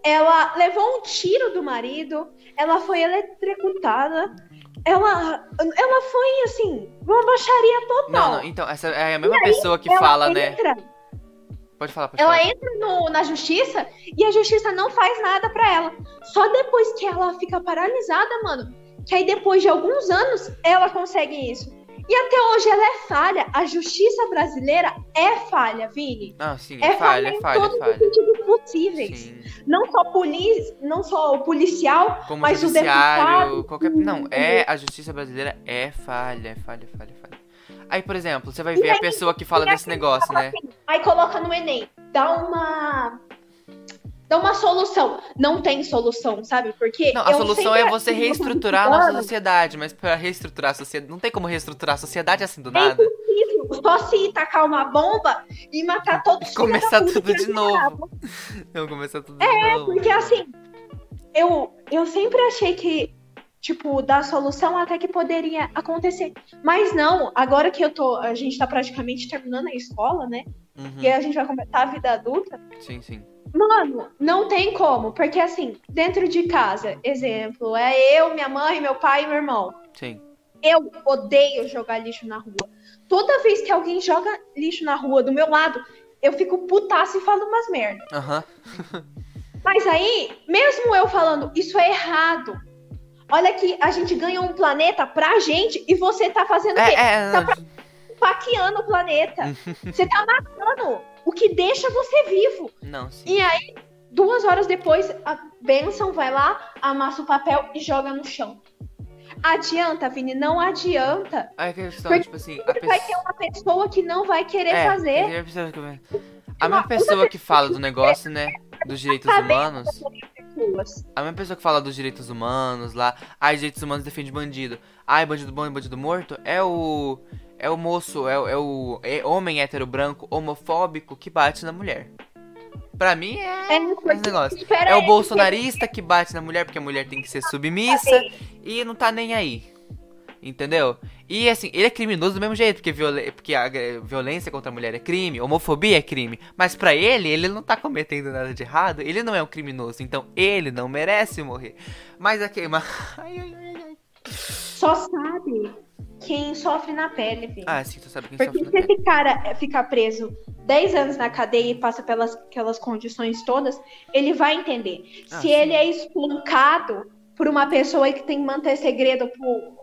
Ela levou um tiro do marido. Ela foi eletrocutada. Ela, ela foi, assim, uma baixaria total. Não, não, então, essa é a mesma pessoa que fala, né? entra, Pode falar, pode Ela falar. entra no- na justiça e a justiça não faz nada pra ela. Só depois que ela fica paralisada, mano. Que aí depois de alguns anos ela consegue isso. E até hoje ela é falha. A justiça brasileira é falha, Vini. Não, sim, É é falha, em é falha, todos é falha. os sentidos possíveis. Sim. Não só polícia, não só o policial, Como mas o deputado. qualquer. Não, é. A justiça brasileira é falha, é falha, falha, falha. Aí, por exemplo, você vai ver a pessoa que fala e desse negócio, né? Aí coloca no Enem. Dá uma. Dá uma solução. Não tem solução, sabe? Porque. Não, a solução é você reestruturar a nossa sociedade, mas pra reestruturar a sociedade. Não tem como reestruturar a sociedade assim do É nada. impossível. Só se tacar uma bomba e matar todos os Começar tudo de novo. Vamos começar tudo de novo. Porque assim, eu, eu sempre achei que, tipo, dar solução até que poderia acontecer. Mas não, agora que eu tô. A gente tá praticamente terminando a escola, né? Uhum, E a gente vai começar a vida adulta. Sim, sim. Mano, não tem como. Porque assim, dentro de casa, exemplo, é eu, minha mãe, meu pai e meu irmão. Sim. Eu odeio jogar lixo na rua. Toda vez que alguém joga lixo na rua do meu lado, eu fico putaça e falo umas merda. Aham. Mas aí, mesmo eu falando, isso é errado. Olha que a gente ganhou um planeta pra gente e você tá fazendo o quê? É, é, Tá pra- Paqueando o planeta. você tá matando o que deixa você vivo. não, sim. E aí, duas horas depois, a Benção vai lá, amassa o papel e joga no chão. Adianta, Vini? Não adianta. Aí a questão, Porque tipo assim, a vai ter pessoa... uma pessoa que não vai querer É, fazer. a pessoa que- A mesma pessoa que fala do negócio, né, dos direitos Tá humanos... Pessoas. A mesma pessoa que fala dos direitos humanos lá, ai, direitos humanos defende bandido. Ai, bandido bom e bandido morto é o. É o moço, é, o- é o é homem hétero branco homofóbico que bate na mulher. Pra mim é. É, esse negócio. É o bolsonarista que bate na mulher porque a mulher tem que ser submissa e não tá nem aí. Entendeu? E assim, ele é criminoso do mesmo jeito, porque, viola- porque a violência contra a mulher é crime, homofobia é crime. Mas pra ele, ele não tá cometendo nada de errado, ele não é um criminoso, então ele não merece morrer. Mas aqui, mas... Ai, ai, ai, ai. Só sabe quem sofre na pele. Ah, sim, tu sabe quem Porque sofre. se esse cara ficar preso 10 anos na cadeia e passa pelas aquelas condições todas, ele vai entender. Ah, se sim. ele é espancado por uma pessoa que tem que manter segredo por,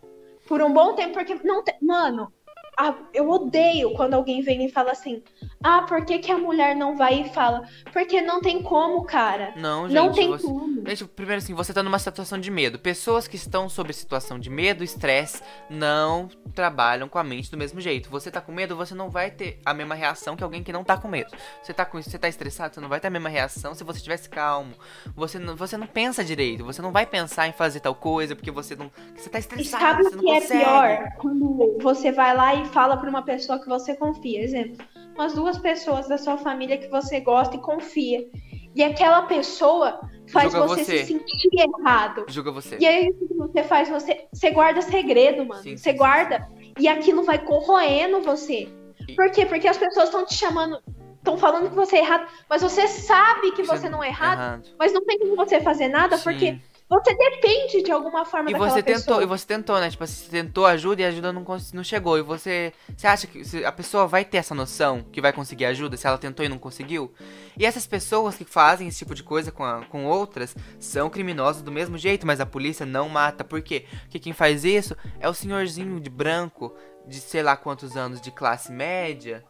por um bom tempo, porque não tem. Mano, a- eu odeio quando alguém vem e fala assim: ah, por que, que a mulher não vai e fala? Porque não tem como, cara. Não, gente, não tem você... como. Gente, primeiro assim, você tá numa situação de medo. Pessoas que estão sob situação de medo, estresse, não trabalham com a mente do mesmo jeito. Você tá com medo, você não vai ter a mesma reação que alguém que não tá com medo. Você tá com você tá estressado, você não vai ter a mesma reação se você estivesse calmo. Você não, você não pensa direito, você não vai pensar em fazer tal coisa porque você não você tá E estressado, sabe você o que é consegue. pior? Quando você vai lá e fala pra uma pessoa que você confia. Exemplo, umas duas pessoas da sua família que você gosta e confia. E aquela pessoa faz você, você. se sentir errado. Julga você. E aí você faz? Você, você guarda segredo, mano. Sim, você sim, guarda e aquilo vai corroendo você. E- Por quê? Porque as pessoas estão te chamando, estão falando que você é errado, mas você sabe que você não é errado, mas não tem como você fazer nada Sim. porque você depende de alguma forma E você tentou, pessoa. e você tentou, né? Tipo assim, você tentou ajuda e a ajuda não, não chegou. E você. Você acha que a pessoa vai ter essa noção que vai conseguir ajuda se ela tentou e não conseguiu? E essas pessoas que fazem esse tipo de coisa com, a- com outras são criminosas do mesmo jeito, mas a polícia não mata. Por quê? Porque quem faz isso é o senhorzinho de branco, de sei lá quantos anos de classe média,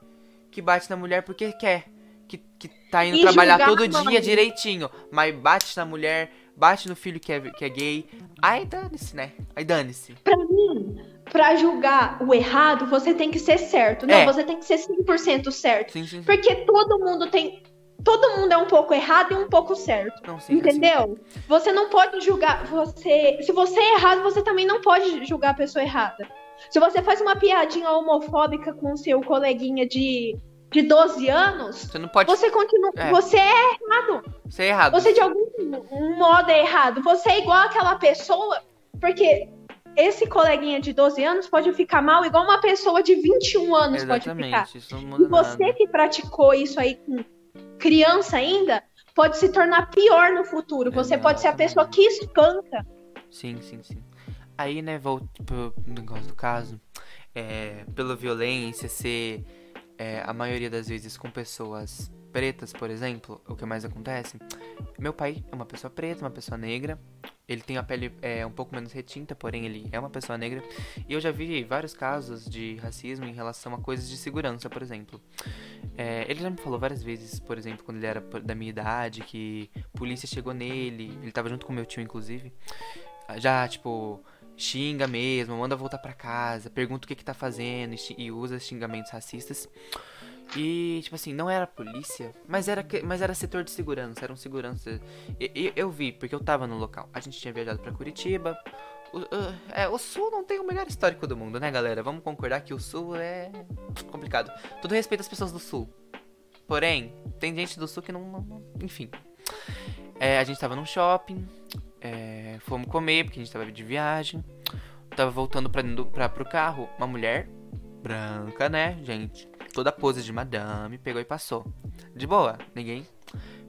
que bate na mulher porque quer. Que, que tá indo E trabalhar todo dia mãe. direitinho, mas bate na mulher, bate no filho que é, que é gay. Aí dane-se, né? Aí dane-se. Pra mim, pra julgar o errado, você tem que ser certo. Não, É. você tem que ser 100% certo. Sim, sim. sim. Porque todo mundo tem. Todo mundo é um pouco errado e um pouco certo. Não, sim, assim. Entendeu? Você não pode julgar. Você. Se você é errado, você também não pode julgar a pessoa errada. Se você faz uma piadinha homofóbica com o seu coleguinha de, de 12 anos, Você não pode você continua. É. Você é errado. ser errado. Você de algum modo é errado. Você é igual aquela pessoa, porque esse coleguinha de 12 anos pode ficar mal, igual uma pessoa de 21 anos pode ficar. Exatamente, isso não muda E você nada. que praticou isso aí com criança ainda, pode se tornar pior no futuro. Você pode ser a pessoa que espanca. Sim, sim, sim. Aí, né, volto pro negócio do caso. É, pela violência ser é, a maioria das vezes com pessoas pretas, por exemplo, o que mais acontece? Meu pai é uma pessoa preta, uma pessoa negra. Ele tem a pele é, um pouco menos retinta, porém ele é uma pessoa negra. E eu já vi vários casos de racismo em relação a coisas de segurança, por exemplo. É, ele já me falou várias vezes, por exemplo, quando ele era da minha idade, que polícia chegou nele. Ele tava junto com meu tio, inclusive. Já, tipo, xinga mesmo, manda voltar pra casa, pergunta o que que tá fazendo e, usa xingamentos racistas. E, tipo assim, não era polícia, mas era, mas era setor de segurança, era um segurança. E, e eu vi, porque eu tava no local. A gente tinha viajado pra Curitiba. O, o- é, o Sul não tem o melhor histórico do mundo, né, galera? Vamos concordar que o Sul é complicado. Todo respeito às pessoas do Sul. Porém, tem gente do Sul que não. não- enfim. É, a gente tava num shopping. É, fomos comer, porque a gente tava de viagem. Tava voltando pra, pra, pro carro. Uma mulher branca, né, gente? Toda pose de madame, pegou e passou. De boa, ninguém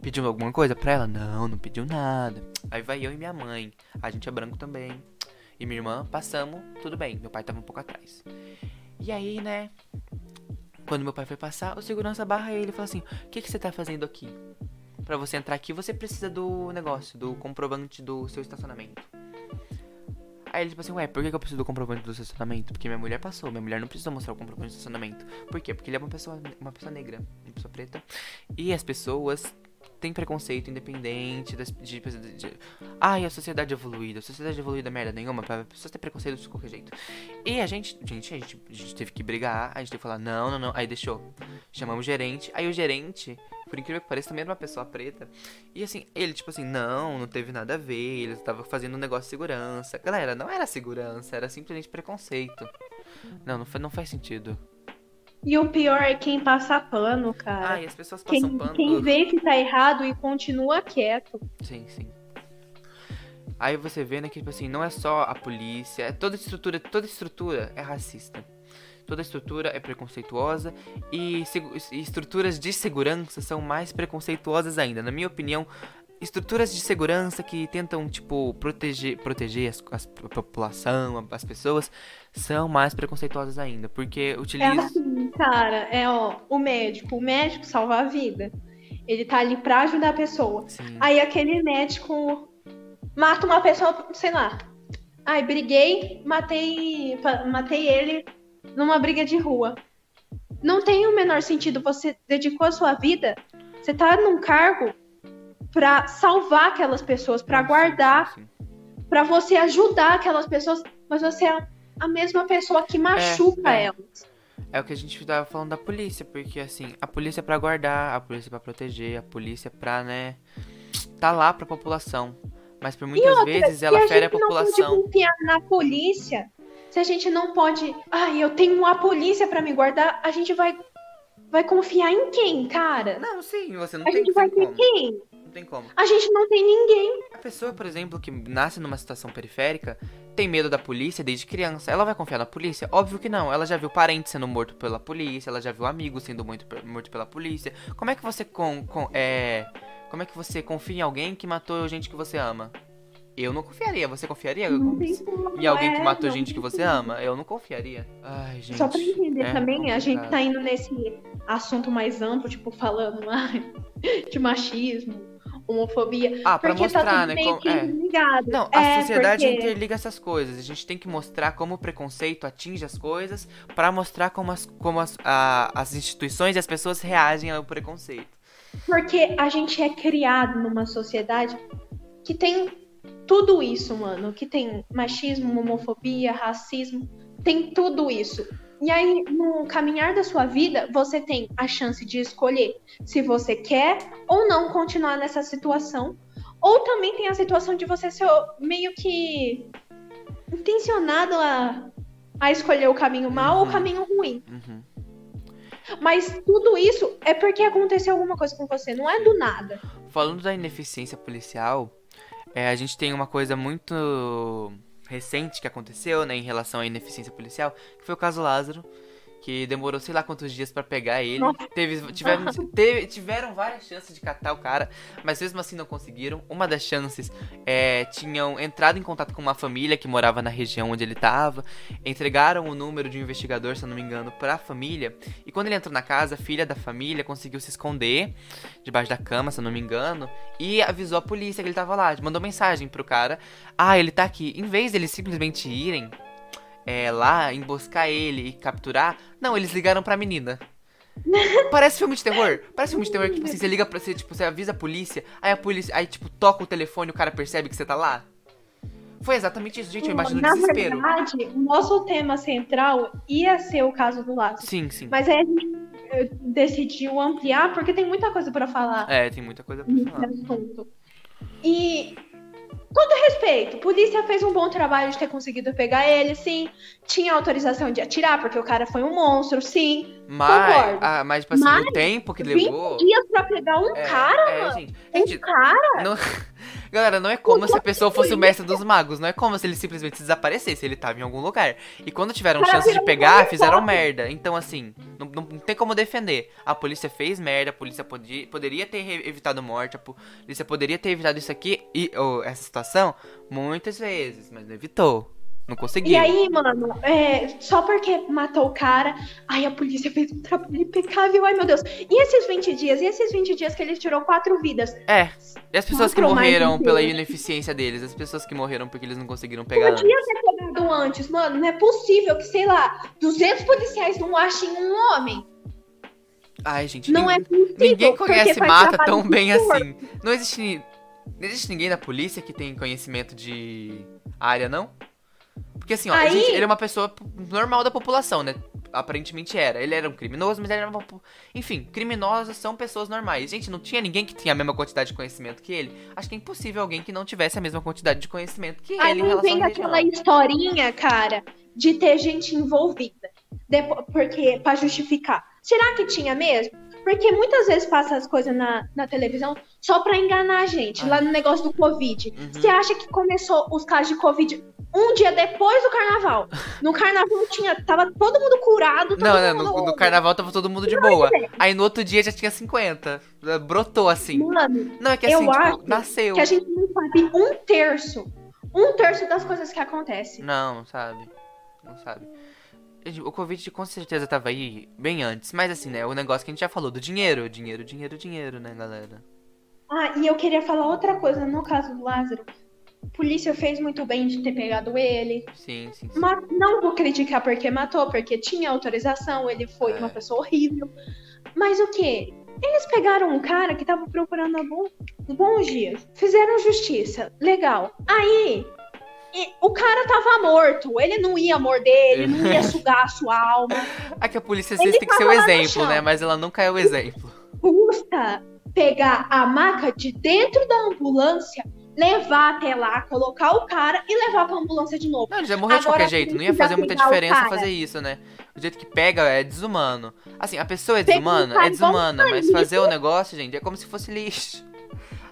pediu alguma coisa pra ela? Não, não pediu nada. Aí vai eu e minha mãe. A gente é branco também. E minha irmã, passamos, tudo bem. Meu pai tava um pouco atrás. E aí, né? Quando meu pai foi passar, o segurança barra ele e fala assim: O que, que você tá fazendo aqui? Pra você entrar aqui, você precisa do negócio, do comprovante do seu estacionamento. Aí ele tipo assim, ué, por que eu preciso do comprovante do estacionamento? Porque minha mulher passou, minha mulher não precisa mostrar o comprovante do estacionamento. Por quê? Porque ele é uma pessoa, uma pessoa negra, uma pessoa preta. E as pessoas têm preconceito independente das, de, de, de, Ai, a sociedade evoluída, a sociedade evoluída merda nenhuma, pra pessoas ter preconceito de qualquer jeito. E a gente, gente, a gente, a gente teve que brigar, a gente teve que falar, não, não, não. Aí deixou. Chamamos o gerente, aí o gerente por incrível que pareça, também era uma pessoa preta. E assim, ele, tipo assim, não, não teve nada a ver, ele estava fazendo um negócio de segurança. Galera, não era segurança, era simplesmente preconceito. Não, não, não faz sentido. E o pior é quem passa pano, cara. Ah, e as pessoas passam quem, pano. Quem vê que tá errado e continua quieto. Sim, sim. Aí você vê, né, que, tipo assim, não é só a polícia, é toda estrutura, toda estrutura é racista toda estrutura é preconceituosa e, e estruturas de segurança são mais preconceituosas ainda. Na minha opinião, estruturas de segurança que tentam, tipo, proteger, proteger as, as, a população, as pessoas, são mais preconceituosas ainda, porque utilizam... É assim, cara, é, ó, o médico, o médico salva a vida. Ele tá ali pra ajudar a pessoa. Sim. Aí aquele médico mata uma pessoa, sei lá. Ai, briguei, matei, matei ele numa briga de rua. Não tem o menor sentido. Você dedicou a sua vida, você tá num cargo para salvar aquelas pessoas, para guardar, para você ajudar aquelas pessoas, mas você é a mesma pessoa que machuca é, é. elas. É o que a gente tava falando da polícia, porque assim, a polícia é pra guardar, a polícia é pra proteger, a polícia é pra, né, tá lá pra população. Mas por muitas outra, vezes ela fere a, a população. Não pode confiar na polícia se a gente não pode, ai, eu tenho uma polícia para me guardar, a gente vai vai confiar em quem, cara? Não, sim, você não a tem A gente vai ter quem? Tem como. A gente não tem ninguém. A pessoa, por exemplo, que nasce numa situação periférica, tem medo da polícia desde criança. Ela vai confiar na polícia? Óbvio que não. Ela já viu parente sendo morto pela polícia, ela já viu amigo sendo morto, morto pela polícia. Como é que você com, com é, como é que você confia em alguém que matou gente que você ama? Eu não confiaria. Você confiaria? Em alguém que é, matou gente que você ama? Eu não confiaria. Ai, gente. Só pra entender é também, complicado. a gente tá indo nesse assunto mais amplo, tipo, falando de machismo, homofobia. Ah, pra porque mostrar, tá né? Como... é. Não, a é, sociedade porque... interliga essas coisas. A gente tem que mostrar como o preconceito atinge as coisas para mostrar como, as, como as, a, as instituições e as pessoas reagem ao preconceito. Porque a gente é criado numa sociedade que tem tudo isso, mano, que tem machismo, homofobia, racismo, tem tudo isso. E aí, no caminhar da sua vida, você tem a chance de escolher se você quer ou não continuar nessa situação. Ou também tem a situação de você ser meio que intencionado a, a escolher o caminho mal uhum. ou o caminho ruim. Uhum. Mas tudo isso é porque aconteceu alguma coisa com você, não é do nada. Falando da ineficiência policial, é, a gente tem uma coisa muito recente que aconteceu, né, em relação à ineficiência policial, que foi o caso Lázaro, que demorou sei lá quantos dias para pegar ele. Teve, tiveram, teve, tiveram várias chances de catar o cara, mas mesmo assim não conseguiram. Uma das chances é, tinham entrado em contato com uma família que morava na região onde ele estava, entregaram o número de um investigador, se eu não me engano, para a família. E quando ele entrou na casa, a filha da família conseguiu se esconder debaixo da cama, se eu não me engano, e avisou a polícia que ele estava lá, mandou mensagem pro cara: "Ah, ele tá aqui". Em vez deles simplesmente irem é, lá, emboscar ele e capturar. Não, eles ligaram pra menina. Parece filme de terror. Parece filme de terror que, tipo assim, você liga pra você, tipo, você avisa a polícia, aí a polícia, aí, tipo, toca o telefone e o cara percebe que você tá lá. Foi exatamente isso, gente. Eu imagino Na desespero. verdade, o nosso tema central ia ser o caso do Lázaro. Sim, sim. Mas aí a gente eh, decidiu ampliar porque tem muita coisa pra falar. É, tem muita coisa pra falar. Assunto. E todo respeito, polícia fez um bom trabalho de ter conseguido pegar ele, sim. Tinha autorização de atirar, porque o cara foi um monstro, sim. Mas, ah, mas tipo assim, mas, o tempo que levou. dias pra pegar um é, cara, é, mano. Gente, um gente, cara. Não... Galera, não é como se a pessoa fosse o mestre dos magos. Não é como se ele simplesmente desaparecesse. Ele tava em algum lugar. E quando tiveram chance de pegar, fizeram merda. Então, assim, não, não, não, tem como defender. A polícia fez merda, a polícia podia, poderia ter evitado morte, a polícia poderia ter evitado isso aqui e ou, essa situação muitas vezes, mas não evitou. Não conseguiu. E aí, mano, é, só porque matou o cara, aí a polícia fez um trabalho impecável, ai meu Deus. E esses 20 dias? E esses 20 dias que ele tirou quatro vidas? É. E as pessoas que Mostrou mais morreram pela ineficiência deles, as pessoas que morreram porque eles não conseguiram pegar. Podia ter pegado antes, mano. Não é possível que, sei lá, 200 policiais não achem um homem. Ai, gente, Não é ninguém, possível. ninguém conhece mata tão bem assim. Não existe, não existe ninguém na polícia que tem conhecimento de área, não? Porque assim, ó, Aí- gente, ele é uma pessoa normal da população, né? Aparentemente era. Ele era um criminoso, mas ele era uma. Enfim, criminosos são pessoas normais. Gente, não tinha ninguém que tinha a mesma quantidade de conhecimento que ele. Acho que é impossível alguém que não tivesse a mesma quantidade de conhecimento que Aí ele em não vem aquela historinha, cara, de ter gente envolvida. Depo- porque, pra justificar. Será que tinha mesmo? Porque muitas vezes passa as coisas na, na televisão só pra enganar a gente, Ah. lá no negócio do Covid. Uhum. Você acha que começou os casos de Covid um dia depois do carnaval? No carnaval tinha, tava todo mundo curado, todo Não, não, mundo no, no carnaval tava todo mundo de boa. é. Aí no outro dia já tinha 50. Brotou assim. Mano, Não, é que Eu assim, tipo, acho nasceu. que a gente não sabe um terço. Um terço das coisas que acontecem. Não, sabe. Não sabe. O Covid com certeza tava aí bem antes. Mas assim, né? O negócio que a gente já falou do dinheiro. Dinheiro, dinheiro, dinheiro, né, galera? Ah, e eu queria falar outra coisa no caso do Lázaro. A polícia fez muito bem de ter pegado ele. Sim, sim, sim. Mas não vou criticar porque matou, porque tinha autorização, ele foi É. uma pessoa horrível. Mas o quê? Eles pegaram um cara que tava procurando há bom- bons dias. Fizeram justiça. Legal. Aí, e- o cara tava morto. Ele não ia morder, ele não ia sugar a sua alma. É que a polícia às Ele vezes tem que ser o exemplo, né? Mas ela nunca é o exemplo. Custa pegar a maca de dentro da ambulância, levar até lá, colocar o cara e levar pra ambulância de novo. Não, ele já morreu de Agora, qualquer jeito. Não ia fazer muita diferença fazer isso, né? O jeito que pega é desumano. Assim, a pessoa é desumana? É um desumana. Mas fazer o negócio, gente, é como se fosse lixo.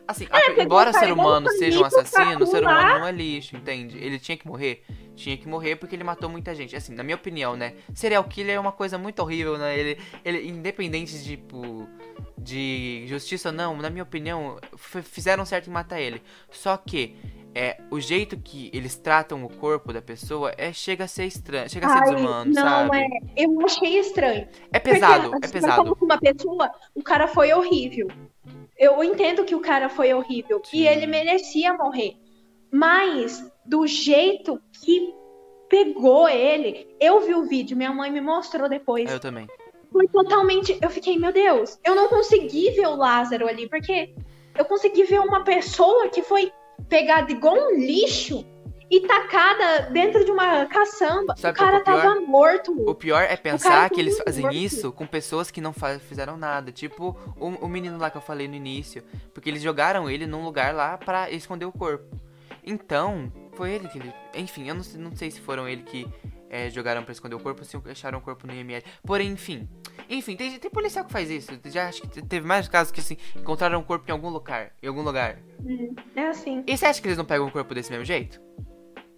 Assim, pegou embora ser um humano seja um assassino, o ser humano não é lixo, entende? Ele tinha que morrer. Tinha que morrer porque ele matou muita gente. Assim, na minha opinião, né? Serial killer é uma coisa muito horrível, né? Ele, ele independente de, tipo, de justiça ou não, na minha opinião, fizeram certo em matar ele. Só que é, o jeito que eles tratam o corpo da pessoa é chega a ser estranho, chega a ser Ai, desumano, não sabe? é. Eu achei estranho. É pesado, Porque, é assim, pesado. Como uma pessoa, o cara foi horrível. Eu entendo que o cara foi horrível Sim. e ele merecia morrer. Mas do jeito que pegou ele, eu vi o vídeo, minha mãe me mostrou depois. Eu também. Foi totalmente. Eu fiquei, meu Deus, eu não consegui ver o Lázaro ali, porque eu consegui ver uma pessoa que foi pegada igual um lixo e tacada dentro de uma caçamba. Sabe o cara é o tava morto. O pior é cara pensar que eles fazem morto. isso com pessoas que não fizeram nada. Tipo o, o menino lá que eu falei no início. Porque eles jogaram ele num lugar lá pra esconder o corpo. Então, foi ele que ele. Enfim, eu não, sei- não sei se foram ele que é, jogaram pra esconder o corpo ou se acharam o corpo no IML. Porém, enfim. Enfim, tem, tem policial que faz isso. Já acho que te- teve mais casos que assim, encontraram o corpo em algum lugar. Em algum lugar. É assim. E você acha que eles não pegam o corpo desse mesmo jeito?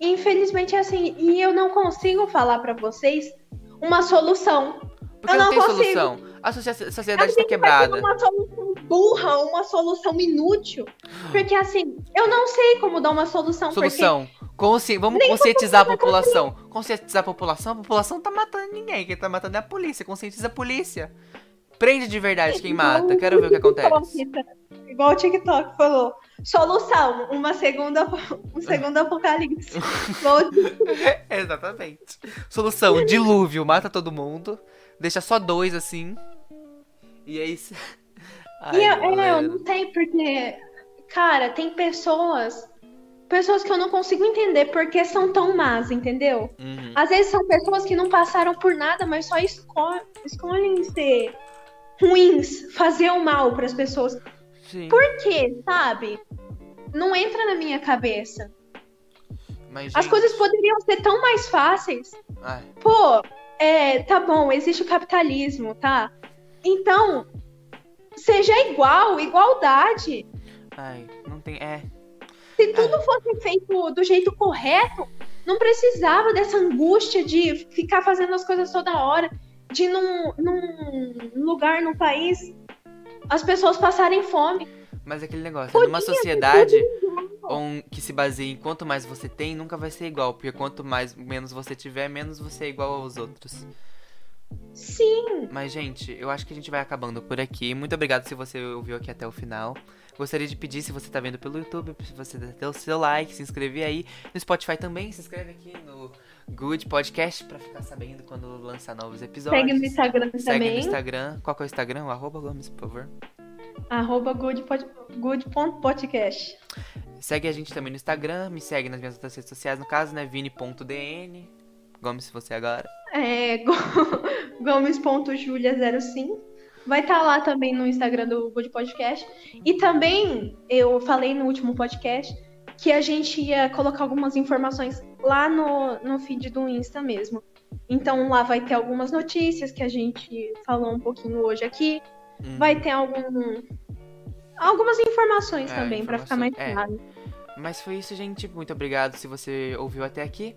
Infelizmente é assim. E eu não consigo falar pra vocês uma solução. Porque Eu não, não tem consigo. solução. A sociedade gente tá quebrada. uma solução burra, uma solução inútil. Porque assim, eu não sei como dar uma solução. Solução. Consci... Vamos conscientizar a população. Conscientizar a população? A população tá matando ninguém. Quem tá matando é a polícia. Conscientiza a polícia. Prende de verdade quem mata. Quero ver o que acontece. Igual o TikTok falou. Solução, uma segunda, um segundo apocalipse. Exatamente. Solução: dilúvio. Mata todo mundo. Deixa só dois assim. E é isso. Ai, E eu, é, eu não sei porque, cara, tem pessoas, pessoas que eu não consigo entender porque são tão más, entendeu? Uhum. Às vezes são pessoas que não passaram por nada, mas só esco escolhem ser ruins, fazer o mal para as pessoas. Sim. Por quê, sabe? Não entra na minha cabeça. Mas, As gente, coisas poderiam ser tão mais fáceis. ai, Pô, é, tá bom, existe o capitalismo, tá? Então, seja igual, igualdade. ai, não tem. É. Se tudo fosse feito do jeito correto, não precisava dessa angústia de ficar fazendo as coisas toda hora, de num, num lugar, num país, as pessoas passarem fome. Mas aquele negócio, numa sociedade. um que se baseie em quanto mais você tem, nunca vai ser igual, porque quanto mais menos você tiver, menos você é igual aos outros. Sim. Mas, gente, eu acho que a gente vai acabando por aqui. Muito obrigado se você ouviu aqui até o final. Gostaria de pedir, se você tá vendo pelo YouTube, se você der o seu like, se inscrever aí. No Spotify também, se inscreve aqui no Good Podcast pra ficar sabendo quando lançar novos episódios. Segue no Instagram Segue também. no Instagram. Qual que é o Instagram? O arroba Gomes, por favor. Arroba good.podcast. Good Segue a gente também no Instagram. Me segue nas minhas outras redes sociais, no caso, né? Vini.dn. Gomes, você agora. é, go- gomes.julia05. Vai estar lá também no Instagram do Good Podcast. E também eu falei no último podcast que a gente ia colocar algumas informações lá no, no feed do Insta mesmo. Então lá vai ter algumas notícias que a gente falou um pouquinho hoje aqui. Hum. Vai ter algum algumas informações É, também pra ficar mais informação- é. claro. Mas foi isso, gente. Muito obrigado se você ouviu até aqui.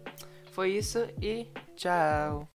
Foi isso e tchau.